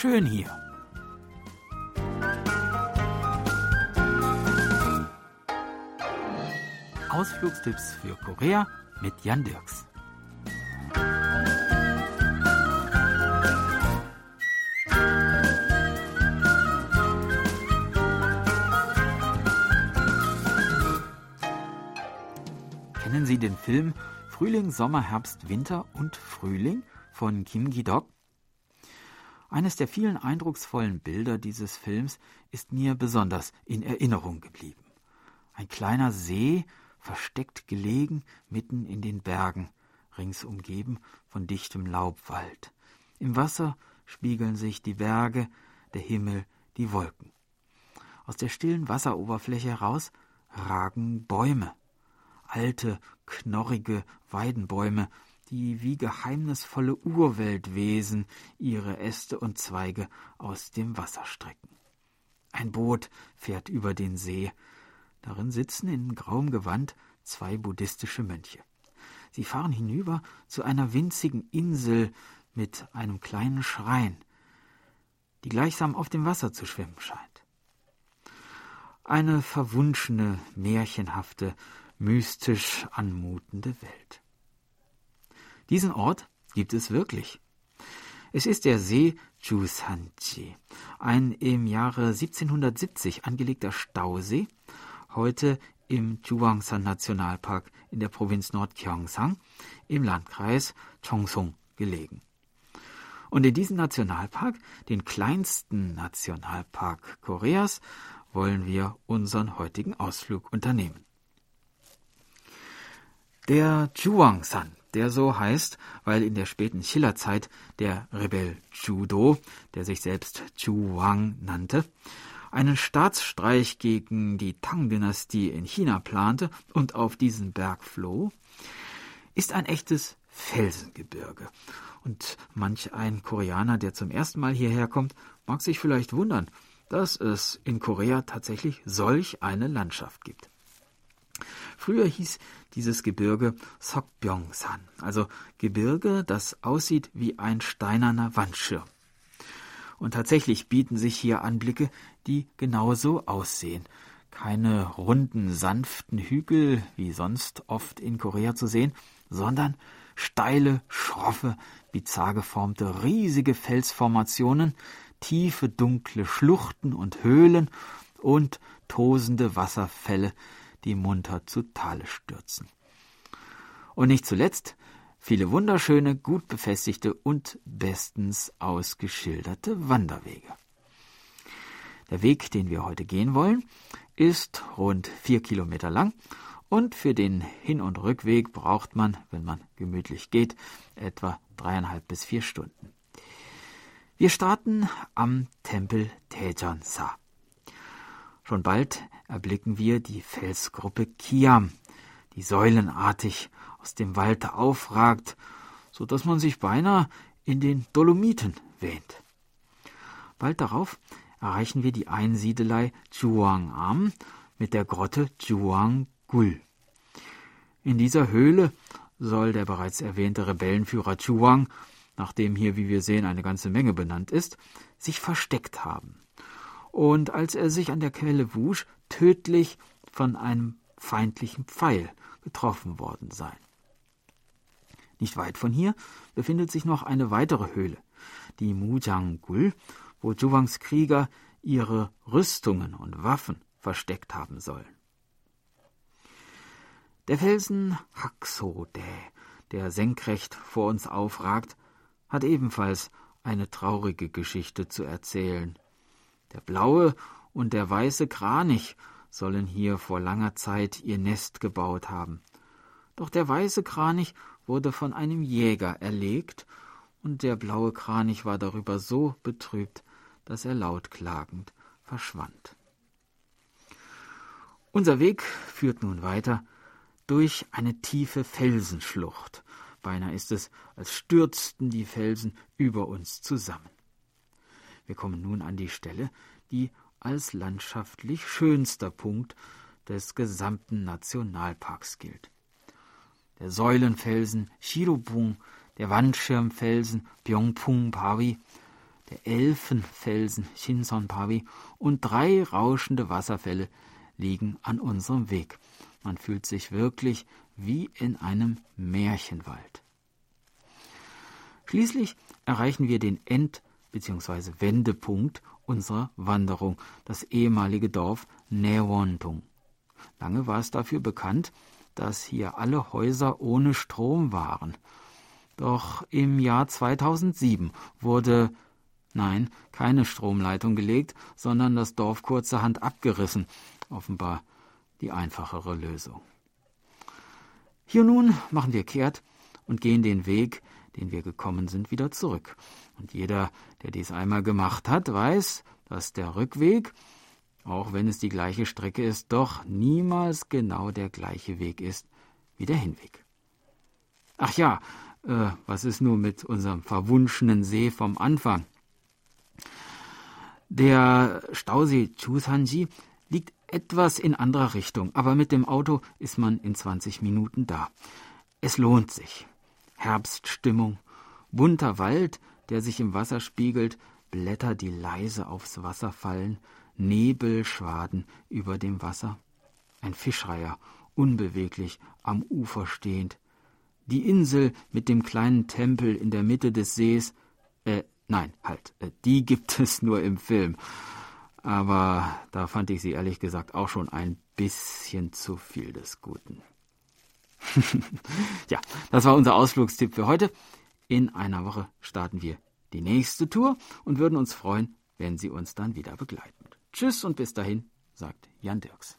Schön hier. Ausflugstipps für Korea mit Jan Dirks. Kennen Sie den Film Frühling, Sommer, Herbst, Winter und Frühling von Kim Gi-dok? Eines der vielen eindrucksvollen Bilder dieses Films ist mir besonders in Erinnerung geblieben. Ein kleiner See, versteckt gelegen mitten in den Bergen, rings umgeben von dichtem Laubwald. Im Wasser spiegeln sich die Berge, der Himmel, die Wolken. Aus der stillen Wasseroberfläche heraus ragen Bäume, alte, knorrige Weidenbäume, die wie geheimnisvolle Urweltwesen ihre Äste und Zweige aus dem Wasser strecken. Ein Boot fährt über den See. Darin sitzen in grauem Gewand zwei buddhistische Mönche. Sie fahren hinüber zu einer winzigen Insel mit einem kleinen Schrein, die gleichsam auf dem Wasser zu schwimmen scheint. Eine verwunschene, märchenhafte, mystisch anmutende Welt. Diesen Ort gibt es wirklich. Es ist der See Chusanji, ein im Jahre 1770 angelegter Stausee, heute im Chuangsan Nationalpark in der Provinz Nordgyeongsang im Landkreis Chongsung gelegen. Und in diesem Nationalpark, den kleinsten Nationalpark Koreas, wollen wir unseren heutigen Ausflug unternehmen. Der Chuangsan, der so heißt, weil in der späten Schillerzeit der Rebell Judo, der sich selbst Chuang nannte, einen Staatsstreich gegen die Tang-Dynastie in China plante und auf diesen Berg floh, ist ein echtes Felsengebirge. Und manch ein Koreaner, der zum ersten Mal hierher kommt, mag sich vielleicht wundern, dass es in Korea tatsächlich solch eine Landschaft gibt. Früher hieß dieses Gebirge Sokbyongsan, also Gebirge, das aussieht wie ein steinerner Wandschirm. Und tatsächlich bieten sich hier Anblicke, die genauso aussehen. Keine runden, sanften Hügel, wie sonst oft in Korea zu sehen, sondern steile, schroffe, bizarr geformte, riesige Felsformationen, tiefe, dunkle Schluchten und Höhlen und tosende Wasserfälle, die munter zu Tale stürzen. Und nicht zuletzt viele wunderschöne, gut befestigte und bestens ausgeschilderte Wanderwege. Der Weg, den wir heute gehen wollen, ist rund vier Kilometer lang und für den Hin- und Rückweg braucht man, wenn man gemütlich geht, etwa dreieinhalb bis vier Stunden. Wir starten am Tempel Tejansa. Schon bald erblicken wir die Felsgruppe Kiam, die säulenartig aus dem Wald aufragt, so dass man sich beinahe in den Dolomiten wähnt. Bald darauf erreichen wir die Einsiedelei Chuangam mit der Grotte Chuanggul. In dieser Höhle soll der bereits erwähnte Rebellenführer Chuang, nachdem hier, wie wir sehen, eine ganze Menge benannt ist, sich versteckt haben und als er sich an der Quelle wusch, tödlich von einem feindlichen Pfeil getroffen worden sein. Nicht weit von hier befindet sich noch eine weitere Höhle, die Mujanggul, wo Zhuwangs Krieger ihre Rüstungen und Waffen versteckt haben sollen. Der Felsen Haksode, der senkrecht vor uns aufragt, hat ebenfalls eine traurige Geschichte zu erzählen. Der blaue und der weiße Kranich sollen hier vor langer Zeit ihr Nest gebaut haben. Doch der weiße Kranich wurde von einem Jäger erlegt, und der blaue Kranich war darüber so betrübt, dass er laut klagend verschwand. Unser Weg führt nun weiter durch eine tiefe Felsenschlucht. Beinahe ist es, als stürzten die Felsen über uns zusammen. Wir kommen nun an die Stelle, die als landschaftlich schönster Punkt des gesamten Nationalparks gilt. Der Säulenfelsen Shirobung, der Wandschirmfelsen Byongpung Pawi, der Elfenfelsen Shinson-Pavi und drei rauschende Wasserfälle liegen an unserem Weg. Man fühlt sich wirklich wie in einem Märchenwald. Schließlich erreichen wir den End- bzw. Wendepunkt unserer Wanderung, das ehemalige Dorf Newontung. Lange war es dafür bekannt, dass hier alle Häuser ohne Strom waren. Doch im Jahr 2007 wurde, nein, keine Stromleitung gelegt, sondern das Dorf kurzerhand abgerissen. Offenbar die einfachere Lösung. Hier nun machen wir kehrt und gehen den Weg, den wir gekommen sind, wieder zurück. Und jeder, der dies einmal gemacht hat, weiß, dass der Rückweg, auch wenn es die gleiche Strecke ist, doch niemals genau der gleiche Weg ist wie der Hinweg. Ach ja, äh, was ist nun mit unserem verwunschenen See vom Anfang? Der Stausee Chusanji liegt etwas in anderer Richtung, aber mit dem Auto ist man in 20 Minuten da. Es lohnt sich. Herbststimmung, bunter Wald, der sich im Wasser spiegelt, Blätter, die leise aufs Wasser fallen, Nebelschwaden über dem Wasser. Ein Fischreiher, unbeweglich, am Ufer stehend. Die Insel mit dem kleinen Tempel in der Mitte des Sees, äh, nein, halt, äh, die gibt es nur im Film aber da fand ich sie ehrlich gesagt auch schon ein bisschen zu viel des Guten. ja, das war unser Ausflugstipp für heute. In einer Woche starten wir die nächste Tour und würden uns freuen, wenn Sie uns dann wieder begleiten. Tschüss und bis dahin, sagt Jan Dirks.